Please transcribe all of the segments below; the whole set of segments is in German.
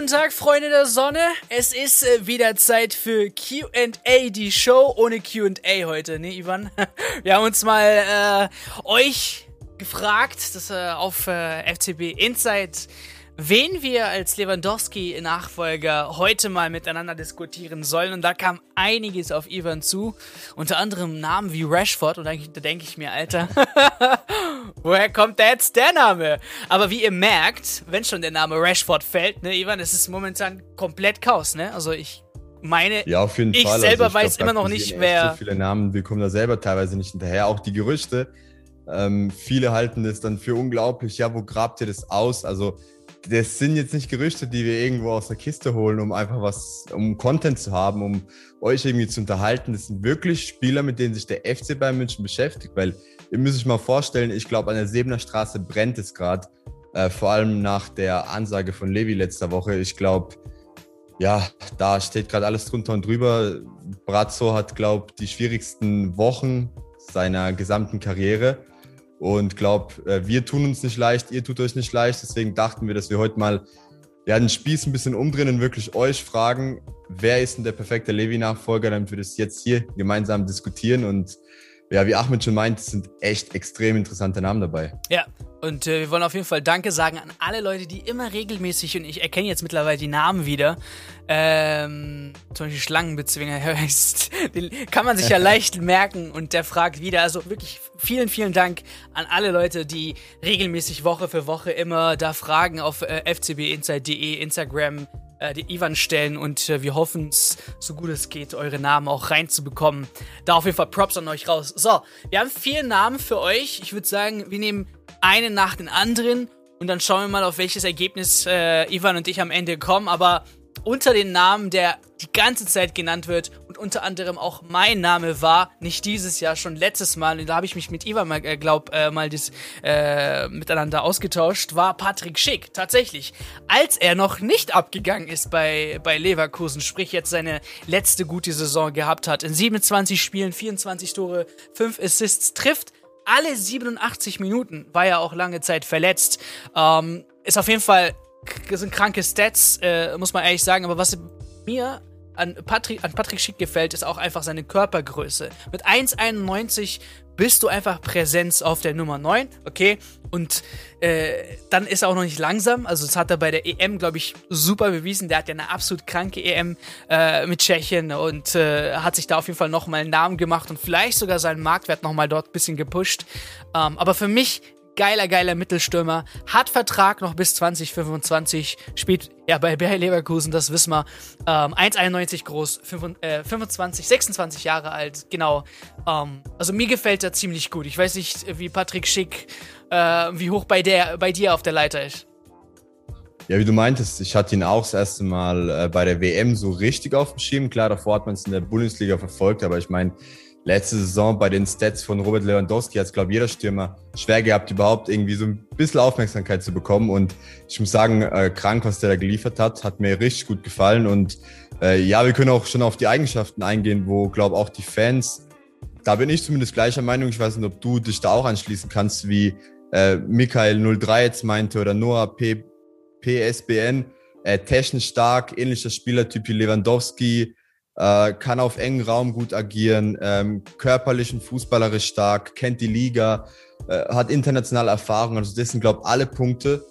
guten Tag, Freunde der Sonne. Es ist äh, wieder Zeit für QA, die Show ohne QA heute, ne, Ivan? Wir haben uns mal äh, euch gefragt, dass äh, auf äh, FCB Insight wen wir als Lewandowski-Nachfolger heute mal miteinander diskutieren sollen. Und da kam einiges auf Ivan zu. Unter anderem Namen wie Rashford. Und da, da denke ich mir, Alter, woher kommt da jetzt der Name? Aber wie ihr merkt, wenn schon der Name Rashford fällt, ne, Ivan, es ist momentan komplett Chaos, ne? Also ich meine, ja, auf jeden ich Fall. selber also ich weiß glaub, immer noch nicht, wer. So viele Namen, wir kommen da selber teilweise nicht hinterher. Auch die Gerüchte. Ähm, viele halten es dann für unglaublich. Ja, wo grabt ihr das aus? Also das sind jetzt nicht Gerüchte, die wir irgendwo aus der Kiste holen, um einfach was, um Content zu haben, um euch irgendwie zu unterhalten. Das sind wirklich Spieler, mit denen sich der FC Bayern München beschäftigt, weil ihr müsst euch mal vorstellen, ich glaube, an der Sebener Straße brennt es gerade, äh, vor allem nach der Ansage von Levi letzter Woche. Ich glaube, ja, da steht gerade alles drunter und drüber. Brazzo hat, glaube die schwierigsten Wochen seiner gesamten Karriere. Und glaube, äh, wir tun uns nicht leicht, ihr tut euch nicht leicht. Deswegen dachten wir, dass wir heute mal ja, den Spieß ein bisschen umdrehen und wirklich euch fragen, wer ist denn der perfekte Levi-Nachfolger, damit wir das jetzt hier gemeinsam diskutieren. Und ja, wie Ahmed schon meint, sind echt extrem interessante Namen dabei. Ja, und äh, wir wollen auf jeden Fall Danke sagen an alle Leute, die immer regelmäßig, und ich erkenne jetzt mittlerweile die Namen wieder, ähm, zum Beispiel Schlangenbezwinger heißt, den kann man sich ja leicht merken und der fragt wieder. Also wirklich vielen, vielen Dank an alle Leute, die regelmäßig Woche für Woche immer da Fragen auf äh, fcbinsight.de, Instagram, äh, die Ivan stellen und äh, wir hoffen es, so gut es geht, eure Namen auch reinzubekommen. Da auf jeden Fall Props an euch raus. So, wir haben vier Namen für euch. Ich würde sagen, wir nehmen einen nach den anderen und dann schauen wir mal, auf welches Ergebnis äh, Ivan und ich am Ende kommen. Aber unter den Namen, der die ganze Zeit genannt wird und unter anderem auch mein Name war, nicht dieses Jahr, schon letztes Mal, da habe ich mich mit Ivan mal, äh, glaub, äh, mal das, äh, miteinander ausgetauscht, war Patrick Schick, tatsächlich. Als er noch nicht abgegangen ist bei, bei Leverkusen, sprich jetzt seine letzte gute Saison gehabt hat, in 27 Spielen, 24 Tore, 5 Assists, trifft alle 87 Minuten, war ja auch lange Zeit verletzt. Ähm, ist auf jeden Fall, sind kranke Stats, äh, muss man ehrlich sagen, aber was mir an Patrick, an Patrick Schick gefällt, ist auch einfach seine Körpergröße. Mit 1,91 bist du einfach Präsenz auf der Nummer 9, okay? Und äh, dann ist er auch noch nicht langsam. Also das hat er bei der EM, glaube ich, super bewiesen. Der hat ja eine absolut kranke EM äh, mit Tschechien und äh, hat sich da auf jeden Fall nochmal einen Namen gemacht und vielleicht sogar seinen Marktwert nochmal dort ein bisschen gepusht. Ähm, aber für mich geiler, geiler Mittelstürmer, hat Vertrag noch bis 2025, spielt ja bei Bayer Leverkusen, das wissen wir. Ähm, 1,91 groß, 25, 26 äh, Jahre alt, genau. Ähm, also mir gefällt er ziemlich gut. Ich weiß nicht, wie Patrick Schick, äh, wie hoch bei, der, bei dir auf der Leiter ist. Ja, wie du meintest, ich hatte ihn auch das erste Mal äh, bei der WM so richtig auf dem Schirm. Klar, davor hat man es in der Bundesliga verfolgt, aber ich meine, letzte Saison bei den Stats von Robert Lewandowski hat es, glaube jeder Stürmer schwer gehabt, überhaupt irgendwie so ein bisschen Aufmerksamkeit zu bekommen. Und ich muss sagen, äh, krank, was der da geliefert hat, hat mir richtig gut gefallen. Und äh, ja, wir können auch schon auf die Eigenschaften eingehen, wo, glaube auch die Fans, da bin ich zumindest gleicher Meinung, ich weiß nicht, ob du dich da auch anschließen kannst, wie äh, Michael03 jetzt meinte oder Noah P PSBN, äh, technisch stark, ähnlicher Spielertyp wie Lewandowski, äh, kann auf engen Raum gut agieren, ähm, körperlich und fußballerisch stark, kennt die Liga, äh, hat internationale Erfahrung. Also das sind, glaube ich, alle Punkte,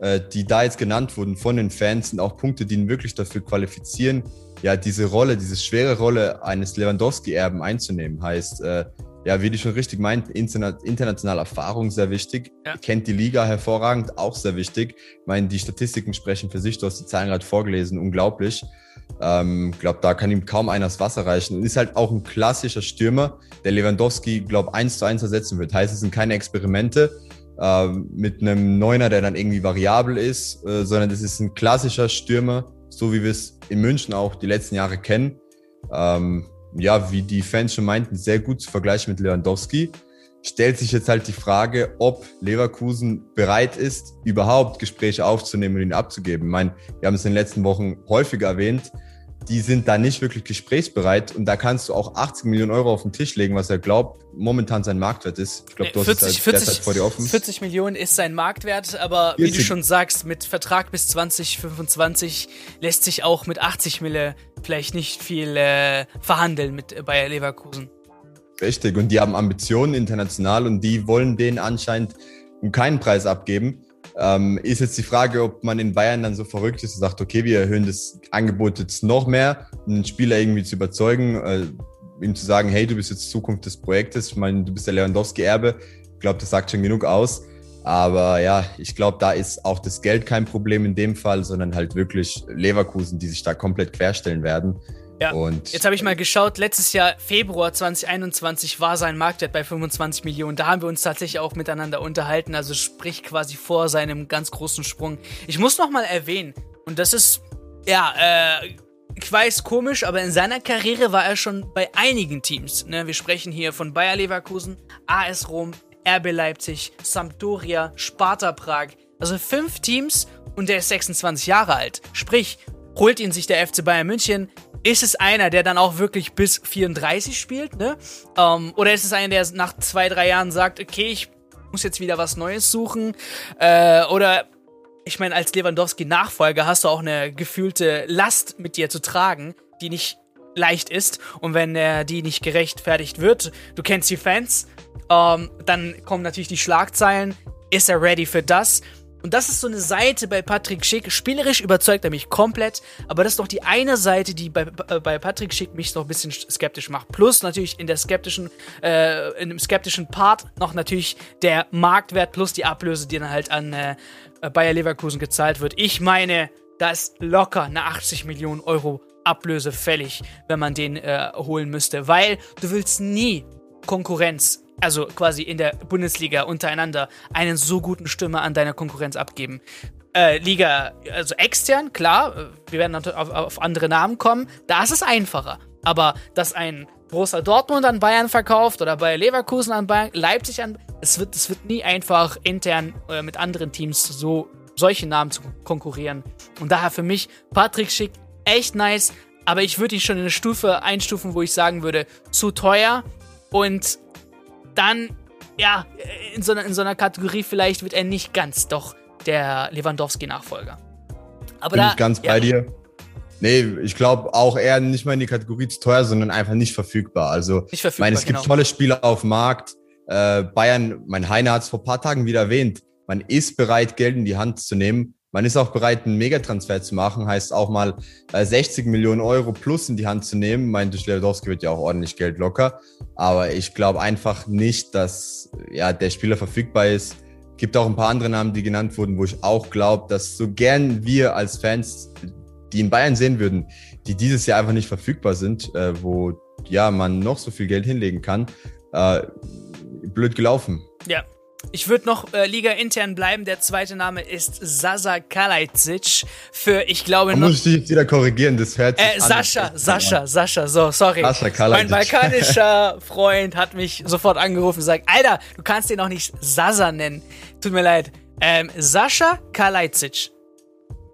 äh, die da jetzt genannt wurden von den Fans, sind auch Punkte, die ihn wirklich dafür qualifizieren, ja, diese Rolle, diese schwere Rolle eines Lewandowski-Erben einzunehmen. Heißt, äh, ja, wie du schon richtig meint, internationale Erfahrung sehr wichtig. Ja. Kennt die Liga hervorragend, auch sehr wichtig. Ich meine, die Statistiken sprechen für sich, du hast die Zahlen gerade vorgelesen, unglaublich. Ähm, glaube, da kann ihm kaum einer das Wasser reichen. Und ist halt auch ein klassischer Stürmer, der Lewandowski, glaube eins zu eins ersetzen wird. Heißt, es sind keine Experimente äh, mit einem Neuner, der dann irgendwie variabel ist, äh, sondern es ist ein klassischer Stürmer, so wie wir es in München auch die letzten Jahre kennen. Ähm, ja, wie die Fans schon meinten, sehr gut zu vergleichen mit Lewandowski stellt sich jetzt halt die Frage, ob Leverkusen bereit ist, überhaupt Gespräche aufzunehmen und ihn abzugeben. Ich meine, wir haben es in den letzten Wochen häufiger erwähnt. die sind da nicht wirklich gesprächsbereit und da kannst du auch 80 Millionen Euro auf den Tisch legen, was er glaubt, momentan sein Marktwert ist. Ich glaube, du 40, hast 40, vor dir offen. 40 Millionen ist sein Marktwert, aber 40. wie du schon sagst, mit Vertrag bis 2025 lässt sich auch mit 80 Mille vielleicht nicht viel äh, verhandeln mit Bayer Leverkusen. Richtig, und die haben Ambitionen international und die wollen den anscheinend um keinen Preis abgeben. Ähm, ist jetzt die Frage, ob man in Bayern dann so verrückt ist und sagt, okay, wir erhöhen das Angebot jetzt noch mehr, um den Spieler irgendwie zu überzeugen, äh, ihm zu sagen, hey, du bist jetzt Zukunft des Projektes. Ich meine, du bist der Lewandowski-Erbe. Ich glaube, das sagt schon genug aus. Aber ja, ich glaube, da ist auch das Geld kein Problem in dem Fall, sondern halt wirklich Leverkusen, die sich da komplett querstellen werden. Ja. Und Jetzt habe ich mal geschaut, letztes Jahr, Februar 2021, war sein Marktwert bei 25 Millionen. Da haben wir uns tatsächlich auch miteinander unterhalten, also sprich quasi vor seinem ganz großen Sprung. Ich muss noch mal erwähnen, und das ist, ja, äh, ich weiß, komisch, aber in seiner Karriere war er schon bei einigen Teams. Ne? Wir sprechen hier von Bayer Leverkusen, AS Rom, RB Leipzig, Sampdoria, Sparta Prag. Also fünf Teams und der ist 26 Jahre alt. Sprich, holt ihn sich der FC Bayern München, ist es einer, der dann auch wirklich bis 34 spielt, ne? Ähm, oder ist es einer, der nach zwei, drei Jahren sagt, okay, ich muss jetzt wieder was Neues suchen? Äh, oder ich meine, als Lewandowski-Nachfolger hast du auch eine gefühlte Last mit dir zu tragen, die nicht leicht ist. Und wenn äh, die nicht gerechtfertigt wird, du kennst die Fans, ähm, dann kommen natürlich die Schlagzeilen. Ist er ready für das? Und das ist so eine Seite bei Patrick Schick. Spielerisch überzeugt er mich komplett, aber das ist doch die eine Seite, die bei, äh, bei Patrick Schick mich noch ein bisschen skeptisch macht. Plus natürlich in der skeptischen, äh, in dem skeptischen Part noch natürlich der Marktwert plus die Ablöse, die dann halt an äh, Bayer Leverkusen gezahlt wird. Ich meine, da ist locker eine 80 Millionen Euro Ablöse fällig, wenn man den äh, holen müsste, weil du willst nie Konkurrenz also quasi in der Bundesliga untereinander, einen so guten Stimme an deiner Konkurrenz abgeben. Äh, Liga, also extern, klar, äh, wir werden auf, auf andere Namen kommen, da ist es einfacher. Aber dass ein großer Dortmund an Bayern verkauft oder bei Leverkusen an Bayern, Leipzig an, es wird, es wird nie einfach intern äh, mit anderen Teams so solche Namen zu konkurrieren. Und daher für mich Patrick Schick echt nice, aber ich würde ihn schon in eine Stufe einstufen, wo ich sagen würde, zu teuer und dann, ja, in so, einer, in so einer Kategorie vielleicht wird er nicht ganz doch der Lewandowski-Nachfolger. Aber Bin da, ich ganz bei ja, dir. Nee, ich glaube auch eher nicht mal in die Kategorie zu teuer, sondern einfach nicht verfügbar. Also, ich meine, es gibt genau. tolle Spieler auf dem Markt. Äh, Bayern, mein Heiner hat es vor paar Tagen wieder erwähnt. Man ist bereit, Geld in die Hand zu nehmen. Man ist auch bereit, einen Megatransfer zu machen, heißt auch mal äh, 60 Millionen Euro plus in die Hand zu nehmen. Mein Lewandowski wird ja auch ordentlich Geld locker. Aber ich glaube einfach nicht, dass ja, der Spieler verfügbar ist. Gibt auch ein paar andere Namen, die genannt wurden, wo ich auch glaube, dass so gern wir als Fans, die in Bayern sehen würden, die dieses Jahr einfach nicht verfügbar sind, äh, wo ja man noch so viel Geld hinlegen kann, äh, blöd gelaufen. Ja, ich würde noch äh, Liga intern bleiben. Der zweite Name ist Sasa Kalajdzic. Für, ich glaube noch. Muss ich dich jetzt wieder korrigieren? Das hört sich äh, Sascha, Sascha, Sascha, so, sorry. Sascha Kalajdzic. Mein balkanischer Freund hat mich sofort angerufen und gesagt, Alter, du kannst den auch nicht Sasa nennen. Tut mir leid. Ähm, Sascha Kalajdzic.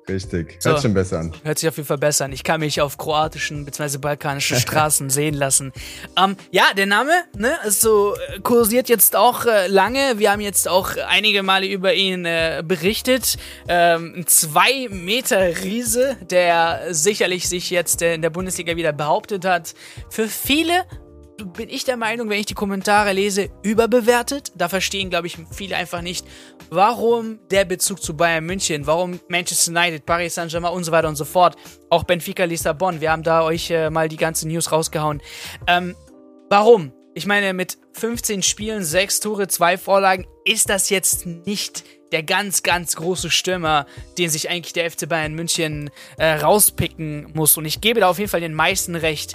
Richtig. Hört so, schon besser an. Hört sich auf jeden Fall besser an. Ich kann mich auf kroatischen bzw. balkanischen Straßen sehen lassen. Ähm, ja, der Name, ne, so äh, kursiert jetzt auch äh, lange. Wir haben jetzt auch einige Male über ihn äh, berichtet. Ähm, ein zwei Meter Riese, der sicherlich sich jetzt äh, in der Bundesliga wieder behauptet hat. Für viele bin ich der Meinung, wenn ich die Kommentare lese, überbewertet. Da verstehen, glaube ich, viele einfach nicht, warum der Bezug zu Bayern München, warum Manchester United, Paris Saint-Germain und so weiter und so fort. Auch Benfica Lissabon. Wir haben da euch äh, mal die ganze News rausgehauen. Ähm, warum? Ich meine, mit 15 Spielen, 6 Tore, 2 Vorlagen ist das jetzt nicht der ganz, ganz große Stürmer, den sich eigentlich der FC Bayern München äh, rauspicken muss. Und ich gebe da auf jeden Fall den meisten recht.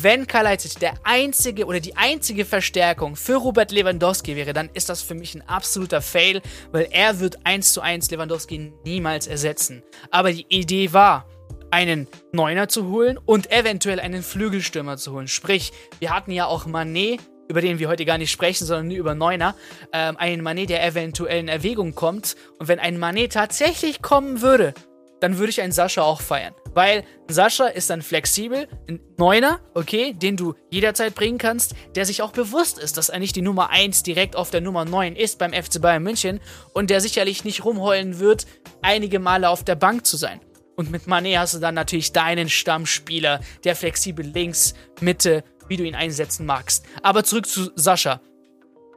Wenn Kalajdzic der einzige oder die einzige Verstärkung für Robert Lewandowski wäre, dann ist das für mich ein absoluter Fail, weil er wird eins zu eins Lewandowski niemals ersetzen. Aber die Idee war, einen Neuner zu holen und eventuell einen Flügelstürmer zu holen. Sprich, wir hatten ja auch Manet, über den wir heute gar nicht sprechen, sondern nur über Neuner, ähm, einen Manet, der eventuell in Erwägung kommt. Und wenn ein Manet tatsächlich kommen würde, dann würde ich einen Sascha auch feiern. Weil Sascha ist dann flexibel, ein Neuner, okay, den du jederzeit bringen kannst, der sich auch bewusst ist, dass er nicht die Nummer 1 direkt auf der Nummer 9 ist beim FC Bayern München und der sicherlich nicht rumheulen wird, einige Male auf der Bank zu sein. Und mit Mané hast du dann natürlich deinen Stammspieler, der flexibel links, Mitte, wie du ihn einsetzen magst. Aber zurück zu Sascha.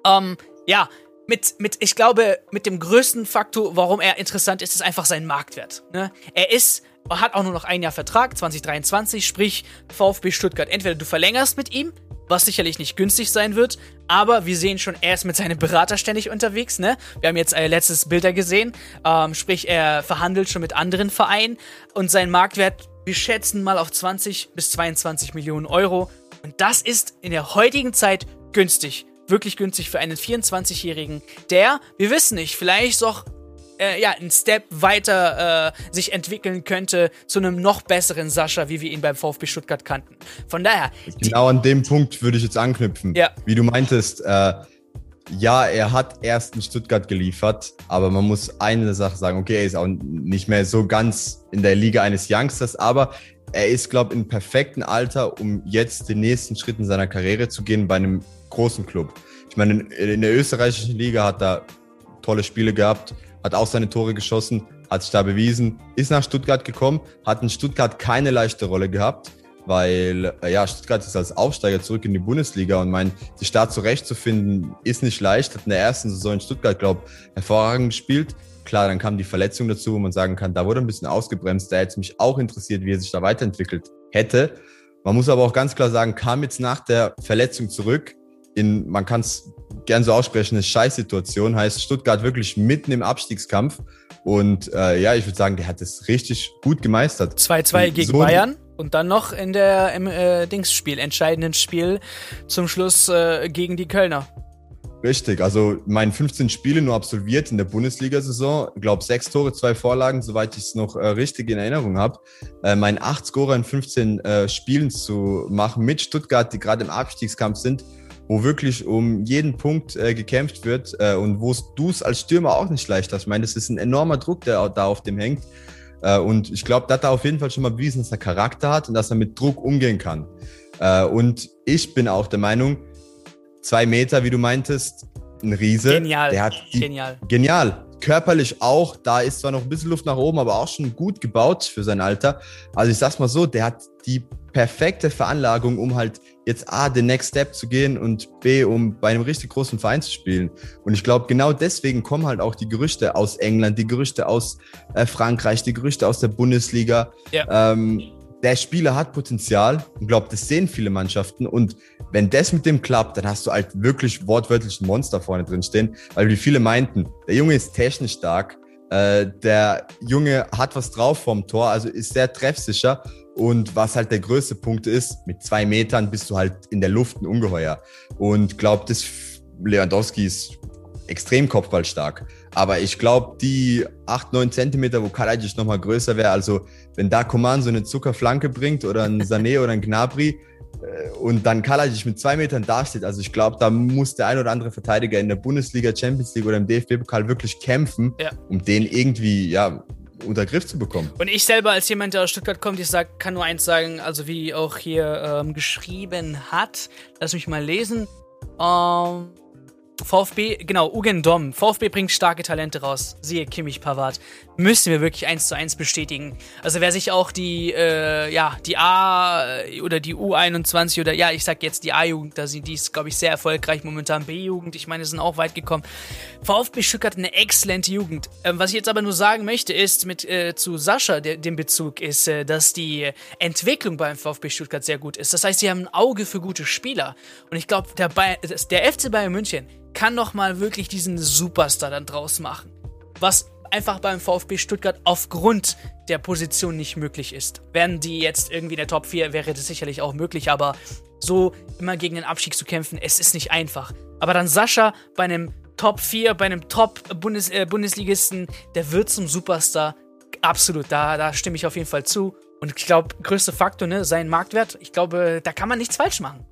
Ähm, ja, mit, mit, ich glaube, mit dem größten Faktor, warum er interessant ist, ist einfach sein Marktwert. Ne? Er ist, hat auch nur noch ein Jahr Vertrag, 2023, sprich VfB Stuttgart. Entweder du verlängerst mit ihm, was sicherlich nicht günstig sein wird. Aber wir sehen schon, er ist mit seinem Berater ständig unterwegs. Ne? Wir haben jetzt äh, letztes Bilder gesehen, ähm, sprich er verhandelt schon mit anderen Vereinen und sein Marktwert, wir schätzen mal auf 20 bis 22 Millionen Euro. Und das ist in der heutigen Zeit günstig. Wirklich günstig für einen 24-Jährigen, der, wir wissen nicht, vielleicht auch äh, ja, einen Step weiter äh, sich entwickeln könnte zu einem noch besseren Sascha, wie wir ihn beim VfB Stuttgart kannten. Von daher. Genau an dem Punkt würde ich jetzt anknüpfen. Ja. Wie du meintest, äh, ja, er hat erst in Stuttgart geliefert, aber man muss eine Sache sagen, okay, er ist auch nicht mehr so ganz in der Liga eines Youngsters, aber er ist, glaube ich, im perfekten Alter, um jetzt den nächsten Schritt in seiner Karriere zu gehen bei einem großen Club. Ich meine, in der österreichischen Liga hat er tolle Spiele gehabt, hat auch seine Tore geschossen, hat sich da bewiesen, ist nach Stuttgart gekommen, hat in Stuttgart keine leichte Rolle gehabt, weil äh, ja, Stuttgart ist als Aufsteiger zurück in die Bundesliga und mein, sich da zurechtzufinden, ist nicht leicht. Hat in der ersten Saison in Stuttgart, glaube hervorragend gespielt. Klar, dann kam die Verletzung dazu, wo man sagen kann, da wurde ein bisschen ausgebremst. Da hätte es mich auch interessiert, wie er sich da weiterentwickelt hätte. Man muss aber auch ganz klar sagen, kam jetzt nach der Verletzung zurück in, man kann es gern so aussprechen, eine Scheißsituation. Heißt Stuttgart wirklich mitten im Abstiegskampf. Und äh, ja, ich würde sagen, der hat es richtig gut gemeistert. 2-2 gegen so Bayern und dann noch in der im äh, Dingsspiel, entscheidenden Spiel zum Schluss äh, gegen die Kölner. Richtig, also mein 15 Spiele nur absolviert in der Bundesliga-Saison. Ich glaube, sechs Tore, zwei Vorlagen, soweit ich es noch äh, richtig in Erinnerung habe. Äh, mein acht Scorer in 15 äh, Spielen zu machen mit Stuttgart, die gerade im Abstiegskampf sind, wo wirklich um jeden Punkt äh, gekämpft wird äh, und wo du es als Stürmer auch nicht leicht hast. Ich meine, das ist ein enormer Druck, der da auf dem hängt. Äh, und ich glaube, da hat er auf jeden Fall schon mal bewiesen, dass er Charakter hat und dass er mit Druck umgehen kann. Äh, und ich bin auch der Meinung, zwei Meter, wie du meintest, ein Riese. Genial. Der hat die, genial. Genial. Körperlich auch. Da ist zwar noch ein bisschen Luft nach oben, aber auch schon gut gebaut für sein Alter. Also ich sag's mal so, der hat die perfekte Veranlagung, um halt jetzt A, den Next Step zu gehen und B, um bei einem richtig großen Verein zu spielen. Und ich glaube, genau deswegen kommen halt auch die Gerüchte aus England, die Gerüchte aus äh, Frankreich, die Gerüchte aus der Bundesliga. Ja. Ähm, der Spieler hat Potenzial und glaube, das sehen viele Mannschaften. Und wenn das mit dem klappt, dann hast du halt wirklich wortwörtlich ein Monster vorne drin stehen, weil wie viele meinten, der Junge ist technisch stark, äh, der Junge hat was drauf vom Tor, also ist sehr treffsicher. Und was halt der größte Punkt ist, mit zwei Metern bist du halt in der Luft ein Ungeheuer. Und glaubt, das Lewandowski ist extrem kopfballstark. Aber ich glaube, die acht neun Zentimeter, wo Kalajic nochmal größer wäre, also wenn da Coman so eine Zuckerflanke bringt oder ein Sané oder ein Gnabry äh, und dann Kalajic mit zwei Metern dasteht, also ich glaube, da muss der ein oder andere Verteidiger in der Bundesliga, Champions League oder im DFB-Pokal wirklich kämpfen, ja. um den irgendwie, ja, unter Griff zu bekommen. Und ich selber als jemand, der aus Stuttgart kommt, ich sag, kann nur eins sagen, also wie auch hier ähm, geschrieben hat, lass mich mal lesen. Ähm, VfB, genau, Ugen Dom. VfB bringt starke Talente raus. Siehe Kimmich Pavard. Müssen wir wirklich eins zu eins bestätigen. Also wer sich auch die, äh, ja, die A oder die U21 oder ja, ich sag jetzt die A-Jugend, da sind die ist, glaube ich, sehr erfolgreich momentan. B-Jugend, ich meine, sind auch weit gekommen. VfB Stuttgart eine exzellente Jugend. Ähm, was ich jetzt aber nur sagen möchte, ist mit äh, zu Sascha, der, dem Bezug, ist, äh, dass die Entwicklung beim VfB Stuttgart sehr gut ist. Das heißt, sie haben ein Auge für gute Spieler. Und ich glaube, der, der FC Bayern München kann doch mal wirklich diesen Superstar dann draus machen. Was einfach beim VfB Stuttgart aufgrund der Position nicht möglich ist. Wären die jetzt irgendwie in der Top 4, wäre das sicherlich auch möglich, aber so immer gegen den Abstieg zu kämpfen, es ist nicht einfach. Aber dann Sascha bei einem Top 4, bei einem Top-Bundesligisten, äh, der wird zum Superstar. Absolut, da, da stimme ich auf jeden Fall zu. Und ich glaube, größte Faktor, ne, sein Marktwert, ich glaube, da kann man nichts falsch machen.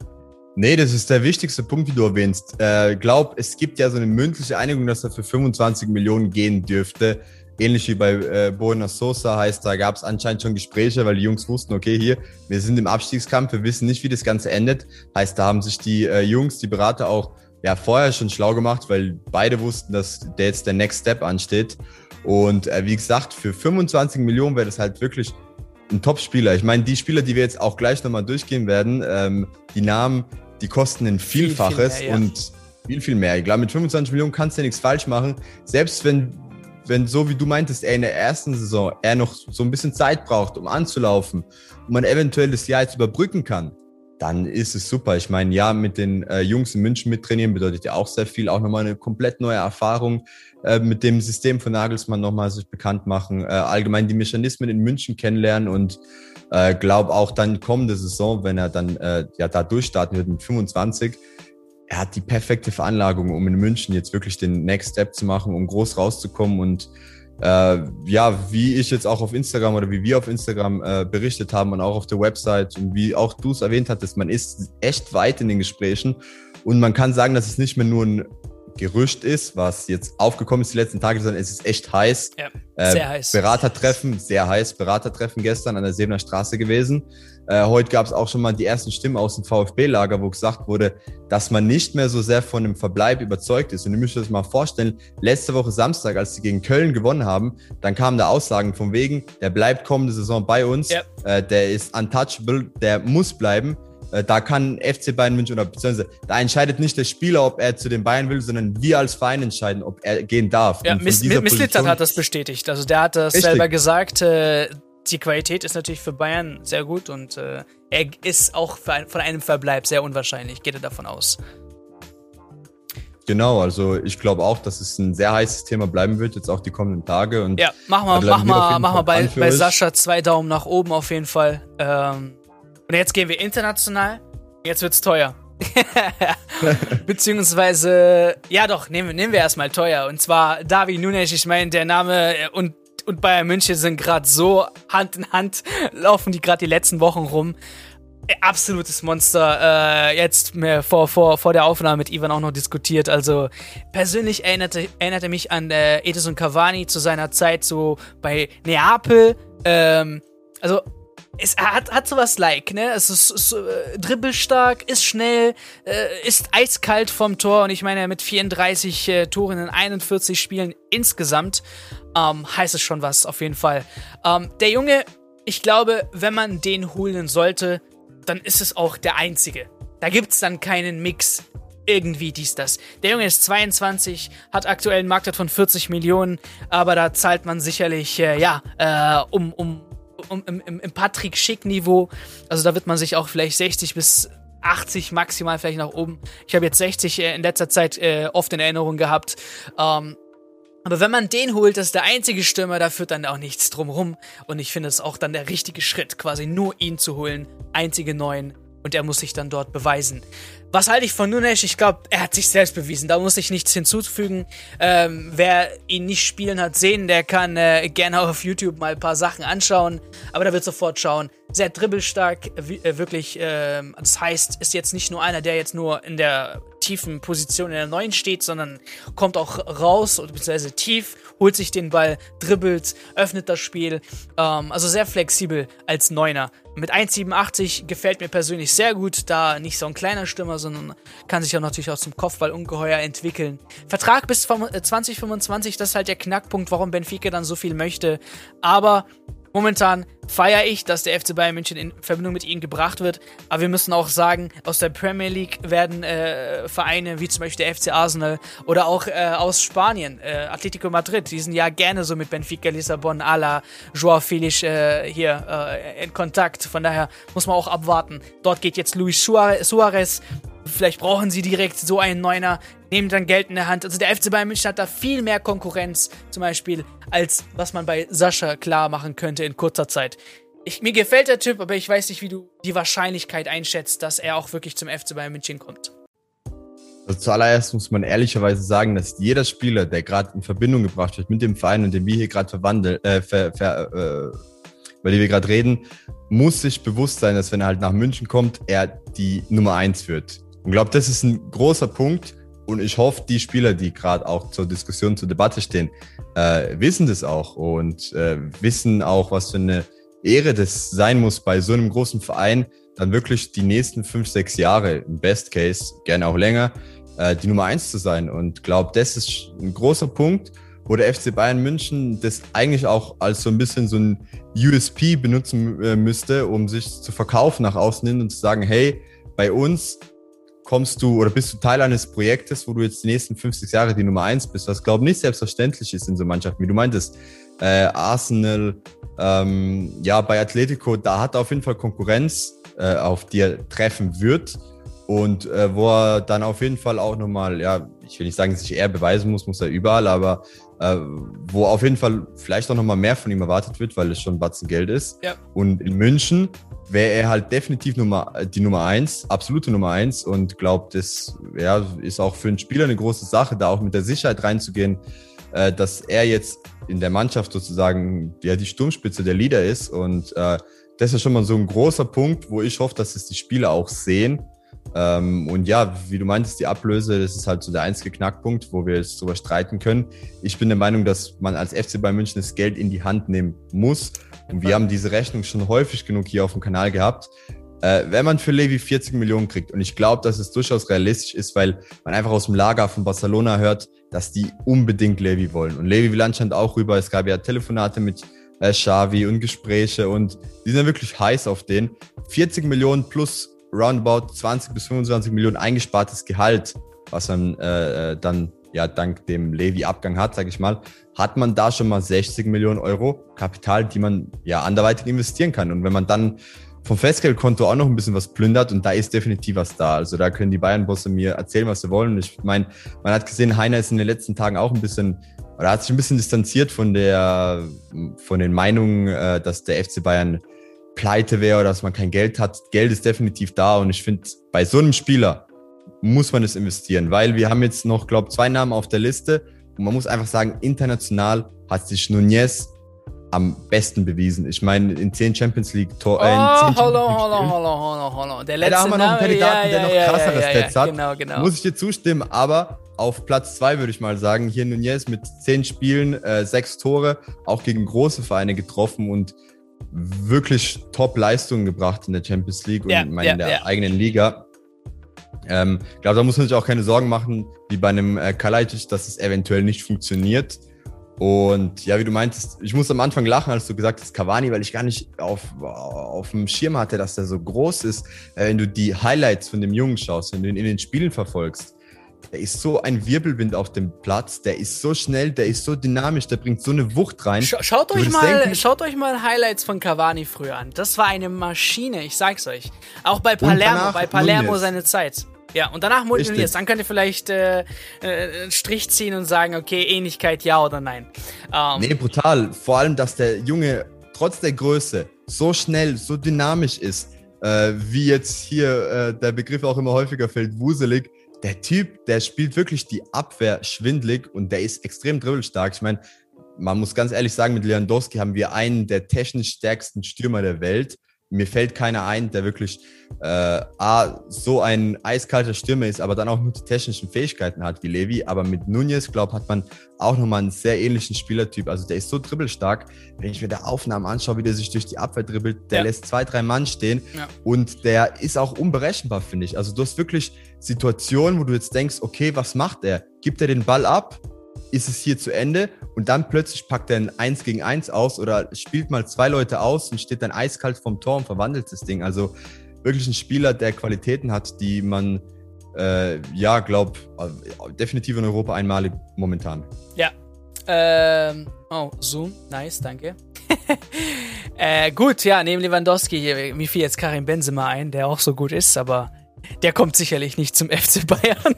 Nee, das ist der wichtigste Punkt, den du erwähnst. Äh, glaub, es gibt ja so eine mündliche Einigung, dass er für 25 Millionen gehen dürfte. ähnlich wie bei äh, Bona Sosa heißt, da gab es anscheinend schon Gespräche, weil die Jungs wussten, okay, hier, wir sind im Abstiegskampf, wir wissen nicht, wie das Ganze endet. Heißt, da haben sich die äh, Jungs, die Berater auch ja vorher schon schlau gemacht, weil beide wussten, dass der jetzt der Next Step ansteht. Und äh, wie gesagt, für 25 Millionen wäre das halt wirklich ein Top-Spieler. Ich meine, die Spieler, die wir jetzt auch gleich nochmal durchgehen werden, ähm, die Namen, die kosten ein Vielfaches viel, viel mehr, und viel, viel mehr. Ich glaube, mit 25 Millionen kannst du ja nichts falsch machen. Selbst wenn, wenn so wie du meintest, er in der ersten Saison er noch so ein bisschen Zeit braucht, um anzulaufen und man eventuell das Jahr jetzt überbrücken kann, dann ist es super. Ich meine, ja, mit den äh, Jungs in München mittrainieren bedeutet ja auch sehr viel, auch nochmal eine komplett neue Erfahrung äh, mit dem System von Nagelsmann nochmal sich bekannt machen, äh, allgemein die Mechanismen in München kennenlernen und äh, glaube auch dann kommende Saison, wenn er dann äh, ja da durchstarten wird mit 25, er hat die perfekte Veranlagung, um in München jetzt wirklich den Next Step zu machen, um groß rauszukommen. Und äh, ja, wie ich jetzt auch auf Instagram oder wie wir auf Instagram äh, berichtet haben und auch auf der Website und wie auch du es erwähnt hattest, man ist echt weit in den Gesprächen. Und man kann sagen, dass es nicht mehr nur ein Gerücht ist, was jetzt aufgekommen ist die letzten Tage, sondern es ist echt heiß. Ja, äh, sehr äh, heiß. Beratertreffen, sehr heiß. Beratertreffen gestern an der Sebener Straße gewesen. Äh, heute gab es auch schon mal die ersten Stimmen aus dem VfB-Lager, wo gesagt wurde, dass man nicht mehr so sehr von dem Verbleib überzeugt ist. Und ihr müsst euch das mal vorstellen, letzte Woche Samstag, als sie gegen Köln gewonnen haben, dann kamen da Aussagen von wegen, der bleibt kommende Saison bei uns, ja. äh, der ist untouchable, der muss bleiben. Äh, da kann FC Bayern München oder beziehungsweise da entscheidet nicht der Spieler, ob er zu den Bayern will, sondern wir als Verein entscheiden, ob er gehen darf. Ja, Miss, Misslitzer hat das bestätigt. Also der hat das Richtig. selber gesagt. Äh, die Qualität ist natürlich für Bayern sehr gut und äh, er ist auch ein, von einem Verbleib sehr unwahrscheinlich, geht er davon aus. Genau, also ich glaube auch, dass es ein sehr heißes Thema bleiben wird, jetzt auch die kommenden Tage. Und ja, mach mal, mach mal, mach mal bei, bei Sascha zwei Daumen nach oben auf jeden Fall. Ähm, und jetzt gehen wir international. Jetzt wird's teuer. Beziehungsweise, ja doch, nehmen, nehmen wir erstmal teuer. Und zwar Davi Nunes, ich meine, der Name äh, und, und Bayern München sind gerade so Hand in Hand, laufen die gerade die letzten Wochen rum. Äh, absolutes Monster. Äh, jetzt vor, vor, vor der Aufnahme mit Ivan auch noch diskutiert. Also persönlich erinnerte, erinnerte mich an äh, Edison Cavani zu seiner Zeit so bei Neapel. Ähm, also es hat, hat sowas like, ne? Es ist, ist äh, dribbelstark, ist schnell, äh, ist eiskalt vom Tor und ich meine, mit 34 äh, Toren in 41 Spielen insgesamt ähm, heißt es schon was, auf jeden Fall. Ähm, der Junge, ich glaube, wenn man den holen sollte, dann ist es auch der einzige. Da gibt's dann keinen Mix irgendwie dies, das. Der Junge ist 22, hat aktuell einen Marktwert von 40 Millionen, aber da zahlt man sicherlich, äh, ja, äh, um, um um, im, im Patrick Schick-Niveau. Also da wird man sich auch vielleicht 60 bis 80 maximal vielleicht nach oben. Ich habe jetzt 60 äh, in letzter Zeit äh, oft in Erinnerung gehabt. Ähm, aber wenn man den holt, das ist der einzige Stürmer, da führt dann auch nichts drumrum. Und ich finde es auch dann der richtige Schritt, quasi nur ihn zu holen. Einzige neuen. Und er muss sich dann dort beweisen. Was halte ich von Nunes? Ich glaube, er hat sich selbst bewiesen. Da muss ich nichts hinzufügen. Ähm, wer ihn nicht spielen hat sehen, der kann äh, gerne auf YouTube mal ein paar Sachen anschauen. Aber der wird sofort schauen. Sehr dribbelstark, äh, wirklich. Äh, das heißt, ist jetzt nicht nur einer, der jetzt nur in der tiefen Position in der neuen steht, sondern kommt auch raus, beziehungsweise tief, holt sich den Ball, dribbelt, öffnet das Spiel. Ähm, also sehr flexibel als Neuner. Mit 1,87 gefällt mir persönlich sehr gut, da nicht so ein kleiner Stürmer, sondern kann sich auch natürlich auch zum Kopfball ungeheuer entwickeln. Vertrag bis 2025, das ist halt der Knackpunkt, warum Benfica dann so viel möchte. Aber Momentan feiere ich, dass der FC Bayern München in Verbindung mit ihnen gebracht wird. Aber wir müssen auch sagen, aus der Premier League werden äh, Vereine wie zum Beispiel der FC Arsenal oder auch äh, aus Spanien, äh, Atletico Madrid, die sind ja gerne so mit Benfica Lissabon à la Joao Felix äh, hier äh, in Kontakt. Von daher muss man auch abwarten. Dort geht jetzt Luis Suarez Vielleicht brauchen sie direkt so einen Neuner, nehmen dann Geld in der Hand. Also der FC Bayern München hat da viel mehr Konkurrenz, zum Beispiel, als was man bei Sascha klar machen könnte in kurzer Zeit. Ich, mir gefällt der Typ, aber ich weiß nicht, wie du die Wahrscheinlichkeit einschätzt, dass er auch wirklich zum FC Bayern München kommt. Also zuallererst muss man ehrlicherweise sagen, dass jeder Spieler, der gerade in Verbindung gebracht wird mit dem Verein und den wir hier gerade verwandeln, äh, ver, ver, äh, über die wir gerade reden, muss sich bewusst sein, dass wenn er halt nach München kommt, er die Nummer eins wird. Und glaube, das ist ein großer Punkt. Und ich hoffe, die Spieler, die gerade auch zur Diskussion, zur Debatte stehen, äh, wissen das auch und äh, wissen auch, was für eine Ehre das sein muss, bei so einem großen Verein dann wirklich die nächsten fünf, sechs Jahre, im Best Case, gerne auch länger, äh, die Nummer eins zu sein. Und glaube, das ist ein großer Punkt, wo der FC Bayern München das eigentlich auch als so ein bisschen so ein USP benutzen äh, müsste, um sich zu verkaufen nach außen hin und zu sagen, hey, bei uns kommst du oder bist du Teil eines Projektes, wo du jetzt die nächsten 50 Jahre die Nummer eins bist, was glaube ich nicht selbstverständlich ist in so Mannschaften, wie du meintest. Äh, Arsenal, ähm, ja, bei Atletico, da hat er auf jeden Fall Konkurrenz, äh, auf die er treffen wird. Und äh, wo er dann auf jeden Fall auch nochmal, ja, ich will nicht sagen, sich eher beweisen muss, muss er überall, aber äh, wo auf jeden Fall vielleicht auch nochmal mehr von ihm erwartet wird, weil es schon ein Batzen Geld ist. Ja. Und in München wäre er halt definitiv Nummer, die Nummer eins, absolute Nummer eins und glaubt, das ja, ist auch für einen Spieler eine große Sache, da auch mit der Sicherheit reinzugehen, äh, dass er jetzt in der Mannschaft sozusagen ja die Sturmspitze der Leader ist und äh, das ist schon mal so ein großer Punkt, wo ich hoffe, dass es die Spieler auch sehen. Ähm, und ja, wie du meintest, die Ablöse, das ist halt so der einzige Knackpunkt, wo wir jetzt drüber streiten können. Ich bin der Meinung, dass man als FC bei München das Geld in die Hand nehmen muss und wir haben diese Rechnung schon häufig genug hier auf dem Kanal gehabt. Äh, wenn man für Levi 40 Millionen kriegt, und ich glaube, dass es durchaus realistisch ist, weil man einfach aus dem Lager von Barcelona hört, dass die unbedingt Levi wollen. Und Levi will anscheinend auch rüber. Es gab ja Telefonate mit äh, Xavi und Gespräche und die sind wirklich heiß auf den. 40 Millionen plus roundabout 20 bis 25 Millionen eingespartes Gehalt, was man äh, äh, dann ja dank dem Levi-Abgang hat, sage ich mal, hat man da schon mal 60 Millionen Euro Kapital, die man ja anderweitig investieren kann. Und wenn man dann vom Festgeldkonto auch noch ein bisschen was plündert und da ist definitiv was da. Also da können die Bayern-Bosse mir erzählen, was sie wollen. Ich meine, man hat gesehen, Heiner ist in den letzten Tagen auch ein bisschen oder hat sich ein bisschen distanziert von der von den Meinungen, äh, dass der FC Bayern pleite wäre oder dass man kein Geld hat. Geld ist definitiv da und ich finde, bei so einem Spieler muss man es investieren, weil wir haben jetzt noch, glaube zwei Namen auf der Liste und man muss einfach sagen, international hat sich Nunez am besten bewiesen. Ich meine, in zehn Champions League Tor. Äh, oh, hallo, hallo, hallo, hallo, hallo. Der letzte ja, da haben wir noch einen Kandidaten, ja, der ja, noch krassere Stats hat. Genau, genau. Muss ich dir zustimmen, aber auf Platz zwei würde ich mal sagen, hier Nunez mit zehn Spielen, äh, sechs Tore, auch gegen große Vereine getroffen und wirklich Top-Leistungen gebracht in der Champions League und ja, in ja, der ja. eigenen Liga. Ähm, ich glaube, da muss man sich auch keine Sorgen machen, wie bei einem äh, Kalajdzic, dass es eventuell nicht funktioniert. Und ja, wie du meintest, ich muss am Anfang lachen, als du gesagt hast, Cavani, weil ich gar nicht auf, auf dem Schirm hatte, dass der so groß ist. Äh, wenn du die Highlights von dem Jungen schaust, wenn du ihn in den Spielen verfolgst, der ist so ein Wirbelwind auf dem Platz, der ist so schnell, der ist so dynamisch, der bringt so eine Wucht rein. Sch schaut, euch mal, denken, schaut euch mal Highlights von Cavani früher an. Das war eine Maschine, ich sag's euch. Auch bei Palermo, bei Palermo Nunes. seine Zeit. Ja, und danach Nunes. Dann könnt ihr vielleicht äh, äh, einen Strich ziehen und sagen, okay, Ähnlichkeit ja oder nein. Ähm, nee, brutal. Vor allem, dass der Junge trotz der Größe so schnell, so dynamisch ist, äh, wie jetzt hier äh, der Begriff auch immer häufiger fällt, wuselig der Typ, der spielt wirklich die Abwehr schwindlig und der ist extrem dribbelstark. Ich meine, man muss ganz ehrlich sagen, mit Lewandowski haben wir einen der technisch stärksten Stürmer der Welt mir fällt keiner ein, der wirklich äh, A, so ein eiskalter Stürmer ist, aber dann auch nur die technischen Fähigkeiten hat wie Levi. Aber mit Nunez, glaube hat man auch nochmal einen sehr ähnlichen Spielertyp. Also der ist so dribbelstark. Wenn ich mir der Aufnahmen anschaue, wie der sich durch die Abwehr dribbelt, der ja. lässt zwei, drei Mann stehen ja. und der ist auch unberechenbar, finde ich. Also du hast wirklich Situationen, wo du jetzt denkst, okay, was macht er? Gibt er den Ball ab? Ist es hier zu Ende und dann plötzlich packt er ein 1 gegen 1 aus oder spielt mal zwei Leute aus und steht dann eiskalt vom Tor und verwandelt das Ding. Also wirklich ein Spieler, der Qualitäten hat, die man, äh, ja, glaub, definitiv in Europa einmalig momentan. Ja. Ähm, oh, Zoom, nice, danke. äh, gut, ja, neben Lewandowski hier, mir fiel jetzt Karim Benzema ein, der auch so gut ist, aber der kommt sicherlich nicht zum FC Bayern.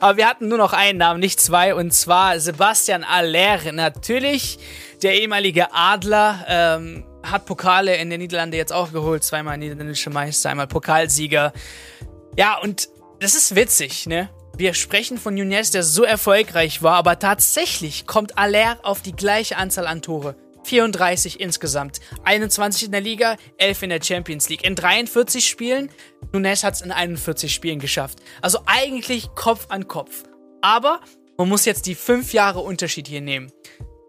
Aber wir hatten nur noch einen Namen, nicht zwei, und zwar Sebastian Aller. Natürlich der ehemalige Adler. Ähm, hat Pokale in den Niederlanden jetzt auch geholt, zweimal niederländische Meister, einmal Pokalsieger. Ja, und das ist witzig, ne? Wir sprechen von Nunez, der so erfolgreich war, aber tatsächlich kommt Aller auf die gleiche Anzahl an Tore 34 insgesamt. 21 in der Liga, 11 in der Champions League. In 43 Spielen, Nunes hat es in 41 Spielen geschafft. Also eigentlich Kopf an Kopf. Aber man muss jetzt die 5 Jahre Unterschied hier nehmen.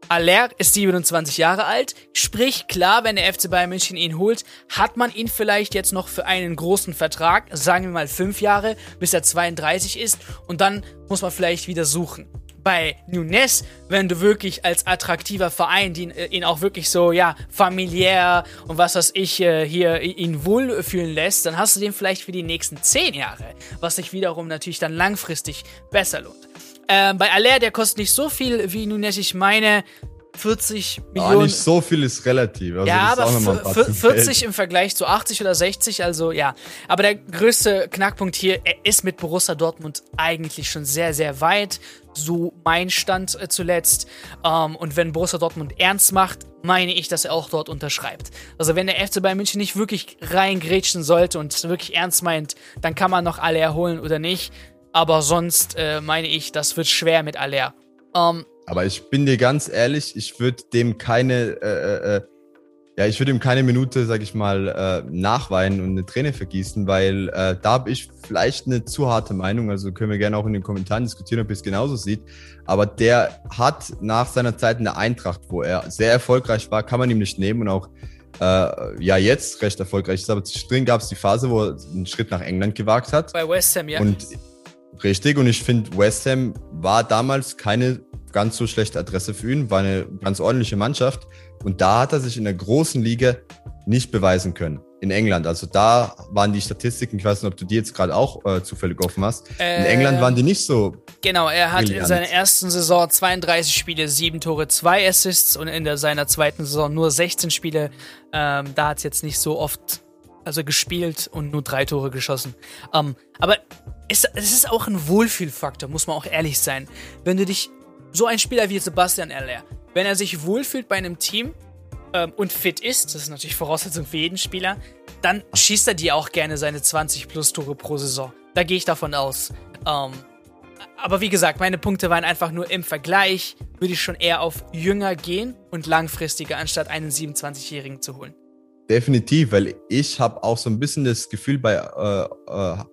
Aller ist 27 Jahre alt, sprich klar, wenn der FC Bayern München ihn holt, hat man ihn vielleicht jetzt noch für einen großen Vertrag, sagen wir mal 5 Jahre, bis er 32 ist und dann muss man vielleicht wieder suchen bei Nunes, wenn du wirklich als attraktiver Verein ihn, äh, ihn auch wirklich so, ja, familiär und was weiß ich, äh, hier ihn wohlfühlen lässt, dann hast du den vielleicht für die nächsten zehn Jahre, was sich wiederum natürlich dann langfristig besser lohnt. Ähm, bei Aller, der kostet nicht so viel wie Nunes, ich meine 40 Millionen. Ah, nicht so viel ist relativ. Also ja, aber 40 im Vergleich zu 80 oder 60, also ja. Aber der größte Knackpunkt hier, er ist mit Borussia Dortmund eigentlich schon sehr, sehr weit. So mein Stand äh, zuletzt. Ähm, und wenn Borussia Dortmund ernst macht, meine ich, dass er auch dort unterschreibt. Also wenn der FC Bayern München nicht wirklich reingrätschen sollte und wirklich ernst meint, dann kann man noch alle erholen oder nicht. Aber sonst äh, meine ich, das wird schwer mit Aller. Ähm, aber ich bin dir ganz ehrlich, ich würde dem keine, äh, äh, äh, ja, ich würde ihm keine Minute, sag ich mal, äh, nachweinen und eine Träne vergießen, weil äh, da habe ich vielleicht eine zu harte Meinung. Also können wir gerne auch in den Kommentaren diskutieren, ob ihr es genauso sieht. Aber der hat nach seiner Zeit in der Eintracht, wo er sehr erfolgreich war, kann man ihm nicht nehmen und auch äh, ja jetzt recht erfolgreich ist. Aber zwischendrin gab es die Phase, wo er einen Schritt nach England gewagt hat. Bei West Ham, ja. Und richtig, und ich finde, West Ham war damals keine ganz so schlechte Adresse für ihn, war eine ganz ordentliche Mannschaft. Und da hat er sich in der großen Liga nicht beweisen können. In England. Also da waren die Statistiken, ich weiß nicht, ob du die jetzt gerade auch äh, zufällig offen hast. Äh, in England waren die nicht so. Genau, er hat brilliant. in seiner ersten Saison 32 Spiele, 7 Tore, 2 Assists und in der, seiner zweiten Saison nur 16 Spiele. Ähm, da hat es jetzt nicht so oft also gespielt und nur drei Tore geschossen. Ähm, aber es, es ist auch ein Wohlfühlfaktor, muss man auch ehrlich sein. Wenn du dich so ein Spieler wie Sebastian Aller, wenn er sich wohlfühlt bei einem Team ähm, und fit ist, das ist natürlich Voraussetzung für jeden Spieler, dann schießt er dir auch gerne seine 20 plus Tore pro Saison. Da gehe ich davon aus. Ähm, aber wie gesagt, meine Punkte waren einfach nur im Vergleich, würde ich schon eher auf jünger gehen und langfristiger, anstatt einen 27-Jährigen zu holen. Definitiv, weil ich habe auch so ein bisschen das Gefühl bei äh, äh,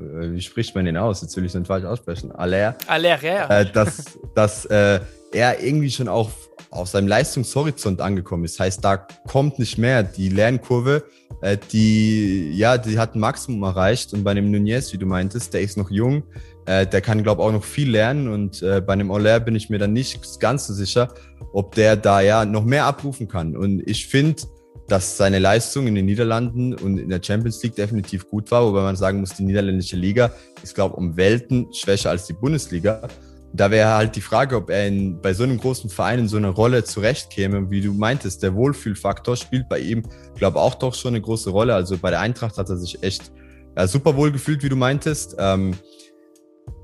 wie spricht man den aus? Jetzt will ich es nicht falsch aussprechen. Aller. Aller, ja. Äh, dass dass äh, er irgendwie schon auch auf seinem Leistungshorizont angekommen ist. Heißt, da kommt nicht mehr die Lernkurve, äh, die, ja, die hat ein Maximum erreicht. Und bei dem Nunez, wie du meintest, der ist noch jung, äh, der kann, glaube ich, auch noch viel lernen. Und äh, bei dem Aller bin ich mir dann nicht ganz so sicher, ob der da ja noch mehr abrufen kann. Und ich finde, dass seine Leistung in den Niederlanden und in der Champions League definitiv gut war, wobei man sagen muss, die niederländische Liga ist, glaube ich, um Welten schwächer als die Bundesliga. Da wäre halt die Frage, ob er in, bei so einem großen Verein in so einer Rolle zurechtkäme. Wie du meintest, der Wohlfühlfaktor spielt bei ihm, glaube ich, auch doch schon eine große Rolle. Also bei der Eintracht hat er sich echt ja, super wohl gefühlt, wie du meintest. Ähm,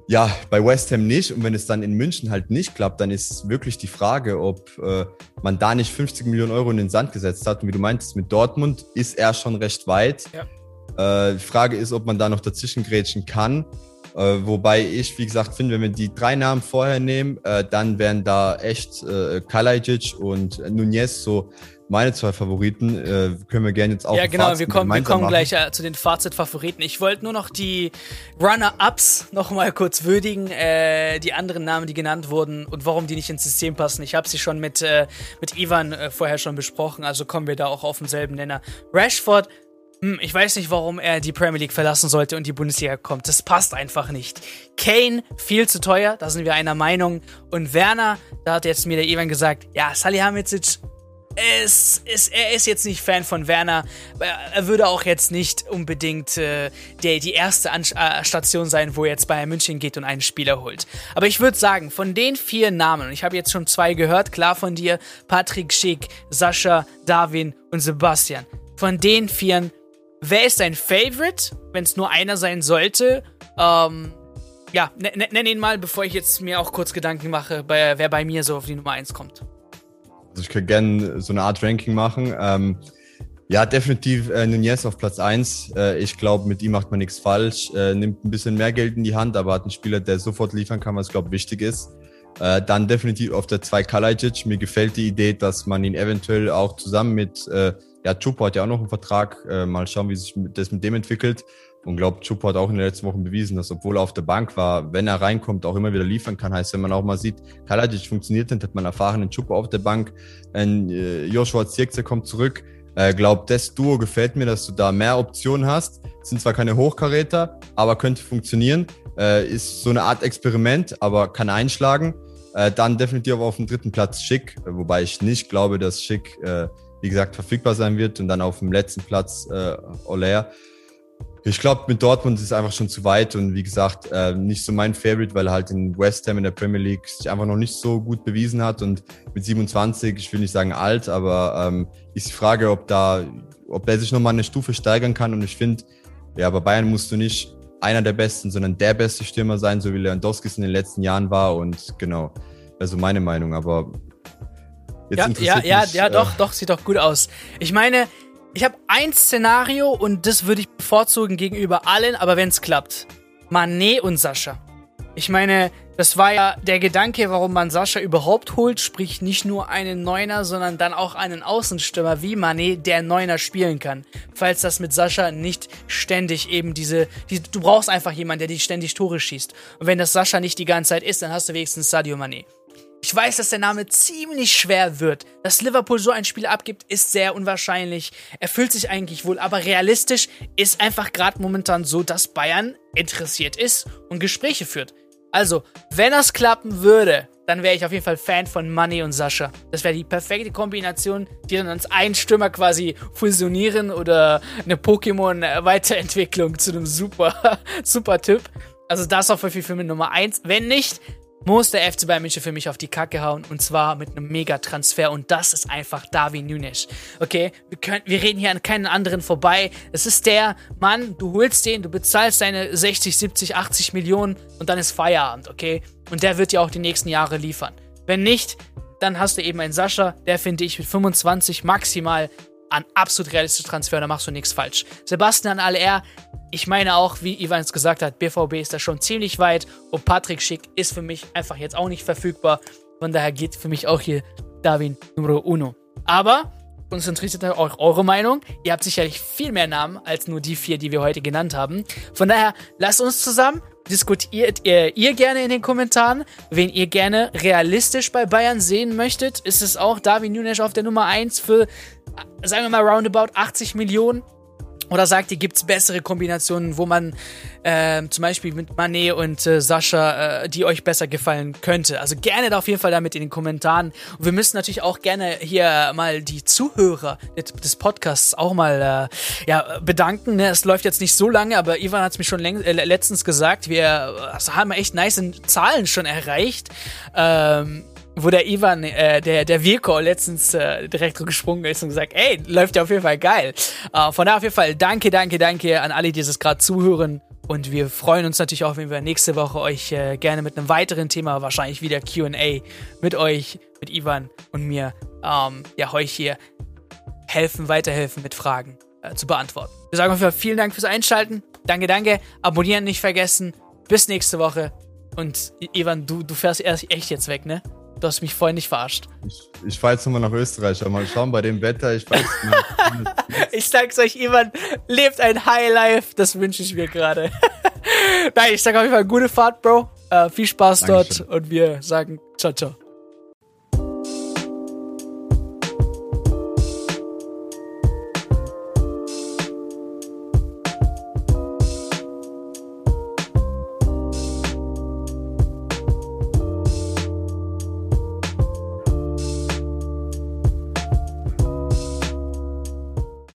ja, bei West Ham nicht. Und wenn es dann in München halt nicht klappt, dann ist wirklich die Frage, ob äh, man da nicht 50 Millionen Euro in den Sand gesetzt hat. Und wie du meintest, mit Dortmund ist er schon recht weit. Ja. Äh, die Frage ist, ob man da noch dazwischen grätschen kann. Äh, wobei ich, wie gesagt, finde, wenn wir die drei Namen vorher nehmen, äh, dann wären da echt äh, Kalajic und Nunez so meine zwei Favoriten äh, können wir gerne jetzt auch. Ja, genau, wir kommen, wir kommen gleich äh, zu den Fazit-Favoriten. Ich wollte nur noch die Runner-Ups noch mal kurz würdigen, äh, die anderen Namen, die genannt wurden und warum die nicht ins System passen. Ich habe sie schon mit, äh, mit Ivan äh, vorher schon besprochen, also kommen wir da auch auf denselben Nenner. Rashford, ich weiß nicht, warum er die Premier League verlassen sollte und die Bundesliga kommt. Das passt einfach nicht. Kane, viel zu teuer, da sind wir einer Meinung. Und Werner, da hat jetzt mir der Ivan gesagt, ja, Salihamidzic es ist, er ist jetzt nicht Fan von Werner. Er würde auch jetzt nicht unbedingt äh, der, die erste An äh, Station sein, wo er jetzt Bayern München geht und einen Spieler holt. Aber ich würde sagen, von den vier Namen, und ich habe jetzt schon zwei gehört, klar von dir, Patrick Schick, Sascha, Darwin und Sebastian. Von den vieren, wer ist dein Favorite, wenn es nur einer sein sollte? Ähm, ja, nenn ihn mal, bevor ich jetzt mir auch kurz Gedanken mache, bei, wer bei mir so auf die Nummer 1 kommt. Also ich könnte gerne so eine Art Ranking machen. Ähm, ja, definitiv äh, Nunez auf Platz eins. Äh, ich glaube, mit ihm macht man nichts falsch. Äh, nimmt ein bisschen mehr Geld in die Hand, aber hat einen Spieler, der sofort liefern kann, was, glaube wichtig ist. Äh, dann definitiv auf der 2 Kalajic. Mir gefällt die Idee, dass man ihn eventuell auch zusammen mit, äh, ja, Chupo hat ja auch noch einen Vertrag. Äh, mal schauen, wie sich das mit dem entwickelt. Und glaubt, Chupo hat auch in den letzten Wochen bewiesen, dass obwohl er auf der Bank war, wenn er reinkommt, auch immer wieder liefern kann. Heißt, wenn man auch mal sieht, Kalajic funktioniert nicht, hat man erfahrenen Chupo auf der Bank. Ein äh, Joshua Zirkze kommt zurück. Äh, glaub, das Duo gefällt mir, dass du da mehr Optionen hast. Sind zwar keine Hochkaräter, aber könnte funktionieren. Äh, ist so eine Art Experiment, aber kann einschlagen. Äh, dann definitiv auf dem dritten Platz Schick, wobei ich nicht glaube, dass Schick, äh, wie gesagt, verfügbar sein wird. Und dann auf dem letzten Platz äh, Olair. Ich glaube, mit Dortmund ist es einfach schon zu weit und wie gesagt, äh, nicht so mein Favorite, weil er halt in West Ham in der Premier League sich einfach noch nicht so gut bewiesen hat und mit 27, ich will nicht sagen alt, aber ähm, ist die Frage, ob da, ob er sich nochmal eine Stufe steigern kann und ich finde, ja, bei Bayern musst du nicht einer der besten, sondern der beste Stürmer sein, so wie Lewandowski es in den letzten Jahren war und genau, also meine Meinung, aber jetzt ja, ja, ja, mich, ja, äh, doch, doch, sieht doch gut aus. Ich meine, ich habe ein Szenario und das würde ich bevorzugen gegenüber allen, aber wenn es klappt. Manet und Sascha. Ich meine, das war ja der Gedanke, warum man Sascha überhaupt holt, sprich nicht nur einen Neuner, sondern dann auch einen Außenstürmer wie Manet, der Neuner spielen kann. Falls das mit Sascha nicht ständig eben diese, die, du brauchst einfach jemanden, der dich ständig Tore schießt. Und wenn das Sascha nicht die ganze Zeit ist, dann hast du wenigstens Sadio Manet. Ich weiß, dass der Name ziemlich schwer wird. Dass Liverpool so ein Spiel abgibt, ist sehr unwahrscheinlich. Erfüllt sich eigentlich wohl, aber realistisch ist einfach gerade momentan so, dass Bayern interessiert ist und Gespräche führt. Also, wenn das klappen würde, dann wäre ich auf jeden Fall Fan von Money und Sascha. Das wäre die perfekte Kombination, die dann als ein Stürmer quasi fusionieren oder eine Pokémon-Weiterentwicklung zu einem super, super Typ. Also das auf jeden Fall für mich Nummer 1. Wenn nicht, muss der FC Bayern München für mich auf die Kacke hauen und zwar mit einem Mega-Transfer und das ist einfach Darwin Nunes. Okay, wir, können, wir reden hier an keinen anderen vorbei. Es ist der Mann, du holst den, du bezahlst deine 60, 70, 80 Millionen und dann ist Feierabend, okay? Und der wird dir auch die nächsten Jahre liefern. Wenn nicht, dann hast du eben einen Sascha, der finde ich mit 25 maximal an absolut realistischer Transfer, da machst du nichts falsch. Sebastian Aller, ich meine auch, wie Ivan es gesagt hat, BVB ist da schon ziemlich weit und Patrick Schick ist für mich einfach jetzt auch nicht verfügbar. Von daher geht für mich auch hier Darwin Numero Uno. Aber uns interessiert auch eure Meinung. Ihr habt sicherlich viel mehr Namen als nur die vier, die wir heute genannt haben. Von daher lasst uns zusammen diskutiert ihr, ihr gerne in den Kommentaren, wen ihr gerne realistisch bei Bayern sehen möchtet. Ist es auch Darwin Nunes auf der Nummer 1 für sagen wir mal roundabout 80 Millionen? Oder sagt ihr, gibt es bessere Kombinationen, wo man äh, zum Beispiel mit Manet und äh, Sascha, äh, die euch besser gefallen könnte? Also gerne da auf jeden Fall damit in den Kommentaren. Und wir müssen natürlich auch gerne hier mal die Zuhörer des Podcasts auch mal äh, ja, bedanken. Ne? Es läuft jetzt nicht so lange, aber Ivan hat es mir schon äh, letztens gesagt. Wir also haben echt nice Zahlen schon erreicht. Ähm, wo der Ivan, äh, der, der Virko letztens äh, direkt gesprungen ist und gesagt, ey, läuft ja auf jeden Fall geil. Äh, von daher auf jeden Fall danke, danke, danke an alle, die das gerade zuhören. Und wir freuen uns natürlich auch, wenn wir nächste Woche euch äh, gerne mit einem weiteren Thema, wahrscheinlich wieder QA, mit euch, mit Ivan und mir, ähm, ja, euch hier helfen, weiterhelfen mit Fragen äh, zu beantworten. Wir sagen auf jeden Fall vielen Dank fürs Einschalten. Danke, danke. Abonnieren nicht vergessen. Bis nächste Woche. Und Ivan, du, du fährst erst echt jetzt weg, ne? Du hast mich vorhin nicht verarscht. Ich, ich fahre jetzt nochmal nach Österreich. Mal schauen bei dem Wetter. Ich weiß nicht. ich sag's euch, Ivan lebt ein Highlife. Das wünsche ich mir gerade. Nein, ich sag auf jeden Fall gute Fahrt, Bro. Äh, viel Spaß Dankeschön. dort und wir sagen ciao, ciao.